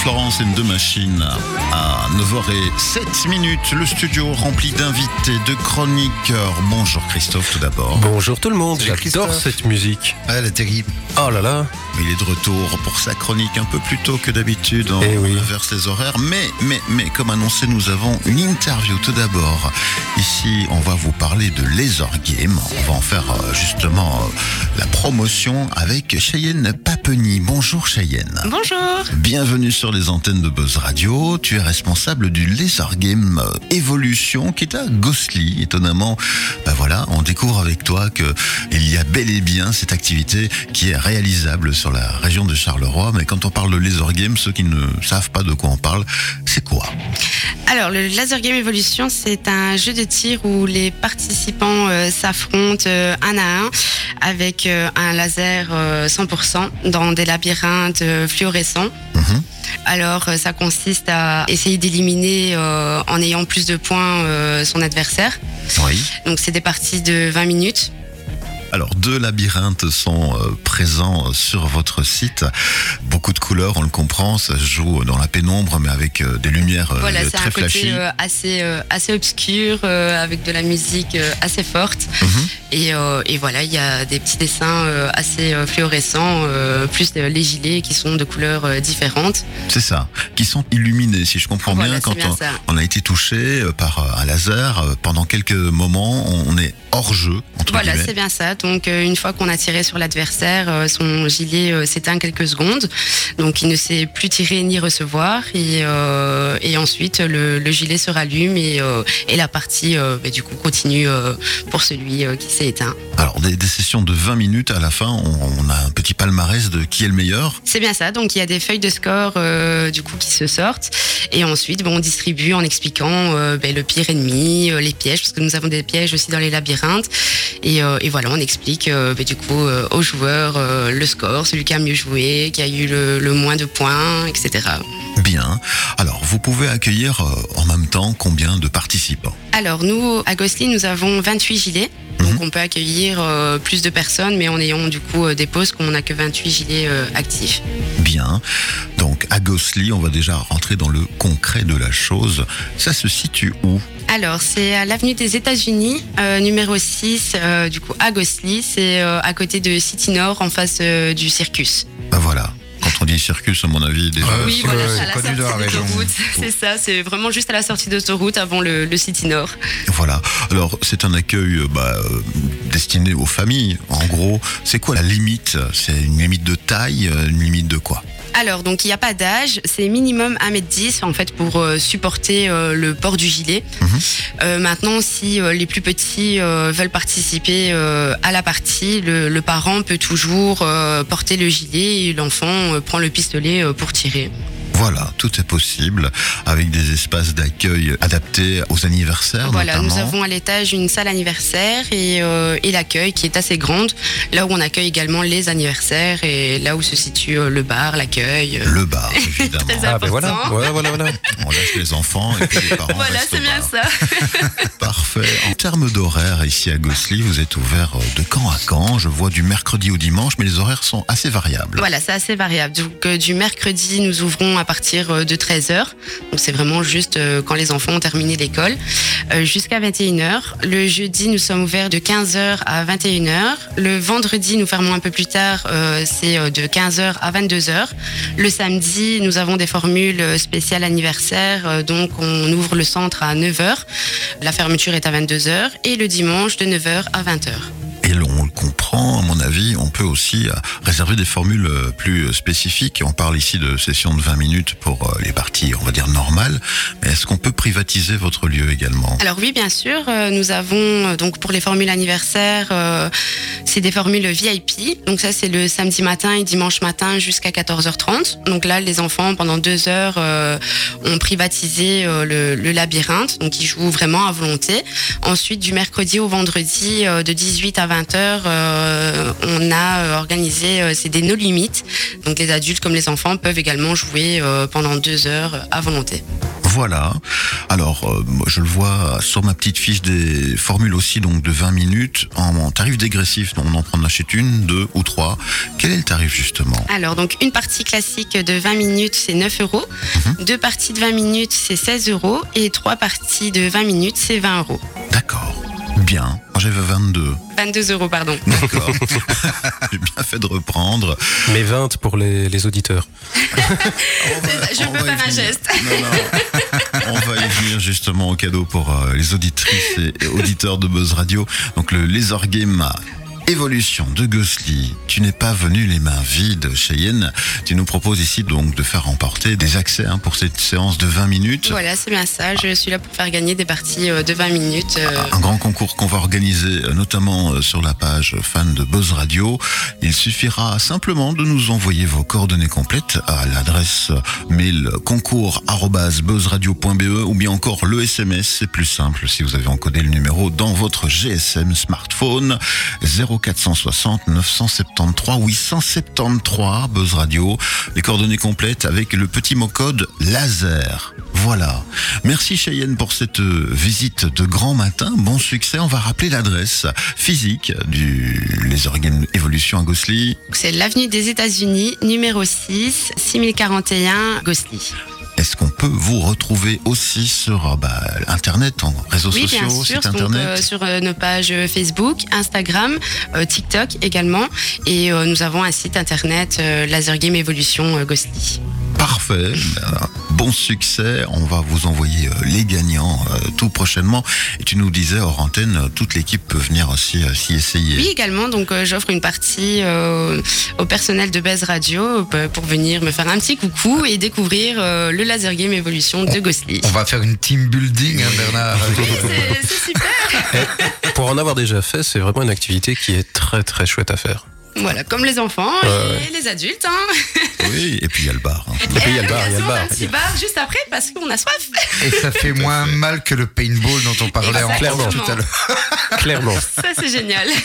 Florence and deux machines à 9h07 minutes. Le studio rempli d'invités, de chroniqueurs. Bonjour Christophe tout d'abord. Bonjour tout le monde, j'adore Christophe. cette musique. Ah, elle est terrible. Oh là là, Il est de retour pour sa chronique un peu plus tôt que d'habitude. On Eh oui. inverse les horaires. Mais, mais, mais, comme annoncé, nous avons une interview tout d'abord. Ici, on va vous parler de Laser Game. On va en faire euh, justement euh, la promotion avec Cheyenne Papeny. Bonjour Cheyenne. Bonjour. Bienvenue sur les antennes de Buzz Radio. Tu es responsable du Laser Game Evolution qui est à Gossely. Étonnamment, ben voilà, on découvre avec toi que il y a bel et bien cette activité qui est réalisable sur la région de Charleroi. Mais quand on parle de Laser Game, ceux qui ne savent pas de quoi on parle, c'est quoi Alors, le Laser Game Evolution, c'est un jeu de tir où les participants euh, s'affrontent euh, un à un avec euh, un laser euh, 100% dans des labyrinthes fluorescents. Mhm. Alors, ça consiste à essayer d'éliminer en ayant plus de points son adversaire. Oui. Donc, c'est des parties de 20 minutes. Alors, deux labyrinthes sont euh, présents euh, sur votre site. Beaucoup de couleurs, on le comprend. Ça se joue dans la pénombre, mais avec euh, des lumières euh, Voilà, c'est très un côté flashy. euh, assez, euh, assez obscur, euh, avec de la musique euh, assez forte. Mhm. Et, euh, et voilà, il y a des petits dessins euh, assez euh, fluorescents, euh, plus euh, les gilets qui sont de couleurs euh, différentes. C'est ça, qui sont illuminés, si je comprends Voilà, bien, quand bien on, a été touché euh, par euh, un laser, euh, pendant quelques moments, on est hors jeu, entre Voilà, c'est bien ça. Donc, euh, une fois qu'on a tiré sur l'adversaire, euh, son gilet euh, s'éteint quelques secondes. Donc, il ne sait plus tirer ni recevoir. Et, et ensuite, le, le gilet se rallume et, et la partie, bah, du coup, continue pour celui qui s'est éteint. Alors, des, des sessions de 20 minutes, à la fin, on, on a un petit palmarès de qui est le meilleur. C'est bien ça. Donc il y a des feuilles de score du coup qui se sortent et ensuite bon, on distribue en expliquant euh, ben, le pire ennemi, euh, les pièges parce que nous avons des pièges aussi dans les labyrinthes et, euh, et voilà on explique euh, ben, du coup euh, aux joueurs euh, le score, celui qui a mieux joué, qui a eu le, le moins de points, etc. Bien. Alors, vous pouvez accueillir euh, en même temps combien de participants? Alors nous à Gosely nous avons 28 gilets. Donc on peut accueillir euh, plus de personnes mais en ayant du coup euh, des pauses qu'on n'a que 28 gilets actifs. Bien. Donc, à Gossely, on va déjà rentrer dans le concret de la chose. Ça se situe où? Alors, c'est à l'avenue des États-Unis, euh, numéro 6, euh, du coup, à Gossely. C'est euh, à côté de City Nord, en face euh, du Circus. Ben voilà. Quand on dit circus, à mon avis, déjà. Oui, c'est- voilà, ouais, c'est à la sortie de la région. d'autoroute. C'est ça, c'est vraiment juste à la sortie d'autoroute avant le, le City Nord. Voilà. Alors, c'est un accueil bah, destiné aux familles. En gros, c'est quoi la limite? C'est une limite de taille, une limite de quoi? Alors, donc, il n'y a pas d'âge. C'est minimum 1m10, en fait, pour euh, supporter euh, le port du gilet. Mhm. Euh, maintenant, si les plus petits veulent participer à la partie, le, le parent peut toujours porter le gilet et l'enfant prend le pistolet pour tirer. Voilà, tout est possible avec des espaces d'accueil adaptés aux anniversaires. Voilà, nous avons à l'étage une salle anniversaire et, euh, et l'accueil qui est assez grande, là où on accueille également les anniversaires et là où se situe euh, le bar, l'accueil. euh. Le bar, évidemment. Très ah ben voilà, voilà, voilà, voilà. On laisse les enfants et puis les parents Voilà, restent c'est au bien bar. ça. Parfait. En termes d'horaire, ici à Gossely, vous êtes ouvert de quand à quand? Je vois du mercredi au dimanche, mais les horaires sont assez variables. Voilà, c'est assez variable. Donc euh, du mercredi, nous ouvrons à partir euh, de 13h. Donc c'est vraiment juste euh, quand les enfants ont terminé l'école, euh, jusqu'à 21h. Le jeudi, nous sommes ouverts de 15h à 21h. Le vendredi, nous fermons un peu plus tard, c'est de 15h à 22h. Le samedi, nous avons des formules spéciales anniversaires, euh, donc on ouvre le centre à 9h. La fermeture est à 22h. Et le dimanche, de 9h à 20h. L'on le comprend, à mon avis, on peut aussi euh, réserver des formules euh, plus euh, spécifiques. On parle ici de sessions de 20 minutes pour les parties, on va dire, normales. Est-ce qu'on peut privatiser votre lieu également? Alors oui, bien sûr, euh, nous avons euh, donc pour les formules anniversaires, euh, c'est des formules VIP. Donc ça, c'est le samedi matin et dimanche matin jusqu'à 14h30. Donc là, les enfants pendant deux heures ont privatisé le, labyrinthe, donc ils jouent vraiment à volonté. Ensuite, du mercredi au vendredi, de 18 à 20 heures, euh, on a organisé, c'est des no limites. Donc les adultes comme les enfants peuvent également jouer pendant deux heures à volonté. Voilà. Alors, euh, je le vois sur ma petite fiche des formules aussi, donc de 20 minutes en, en tarif dégressif. Donc, On en prend en achète une, deux ou trois. Quel est le tarif justement? Alors, donc une partie classique de 20 minutes, c'est 9 euros. Mhm. Deux parties de 20 minutes, c'est 16 euros. Et trois parties de 20 minutes, c'est 20 euros. D'accord. Bien. Moi j'avais 22. 22 euros, pardon. D'accord. J'ai bien fait de reprendre. Mais 20 pour les, les auditeurs. Je On peux va y faire un venir. geste. Non, non. On va y venir justement au cadeau pour euh, les auditrices et auditeurs de Buzz Radio. Donc le Laser Game Évolution de Ghostly. Tu n'es pas venu les mains vides, Cheyenne. Tu nous proposes ici donc de faire remporter des accès hein, pour cette séance de 20 minutes. Voilà, c'est bien ça. Je suis là pour faire gagner des parties euh, de 20 minutes. euh, Un grand concours qu'on va organiser euh, notamment sur la page fan de Buzz Radio. Il suffira simplement de nous envoyer vos coordonnées complètes à l'adresse mail concours@buzzradio.be ou bien encore le SMS, c'est plus simple si vous avez encodé le numéro dans votre GSM smartphone 0460 973 873 Buzz Radio. Les coordonnées complètes avec le petit mot code laser. Voilà. Merci Cheyenne pour cette euh, visite de grand matin. Bon succès. On va rappeler l'adresse physique du Laser Game Evolution à Gossely. C'est l'avenue des États-Unis, numéro 6, 6041, Gossely. Est-ce qu'on peut vous retrouver aussi sur euh, bah, Internet, en réseaux Oui, bien sociaux, sûr. site Donc, Internet euh, sur euh, nos pages Facebook, Instagram, euh, TikTok également. Et nous avons un site internet, Laser Game Evolution Gossely. Parfait. Euh, Bon succès. On va vous envoyer euh, les gagnants euh, tout prochainement. Et tu nous disais hors antenne, toute l'équipe peut venir aussi s'y essayer. Oui, également. Donc, j'offre une partie au personnel de Buzz Radio pour venir me faire un petit coucou et découvrir le Laser Game Evolution de Gossely. On va faire une team building, hein, Bernard. C'est c'est super. Pour en avoir déjà fait, c'est vraiment une activité qui est très très chouette à faire. Voilà, comme les enfants Ouais, et les adultes. Hein. Oui, et puis il y a le bar. hein. Et puis il y a le bar, il y a le bar. Un petit bar juste après parce qu'on a soif. Et ça fait moins mal que le paintball dont on parlait en Exactement. off tout à l'heure. Clairement. Ça, c'est génial.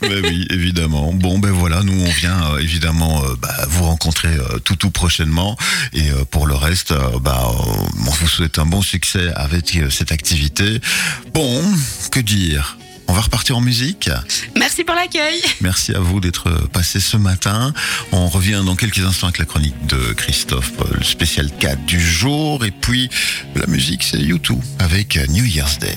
Ben oui, évidemment. Bon, ben voilà, nous on vient euh, évidemment euh, bah, vous rencontrer euh, tout tout prochainement. Et euh, pour le reste, euh, bah, euh, on vous souhaite un bon succès avec euh, cette activité. Bon, que dire? On va repartir en musique. Merci pour l'accueil. Merci à vous d'être passé ce matin. On revient dans quelques instants avec la chronique de Christophe, le spécial 4 du jour. Et puis, la musique, c'est YouTube avec New Year's Day.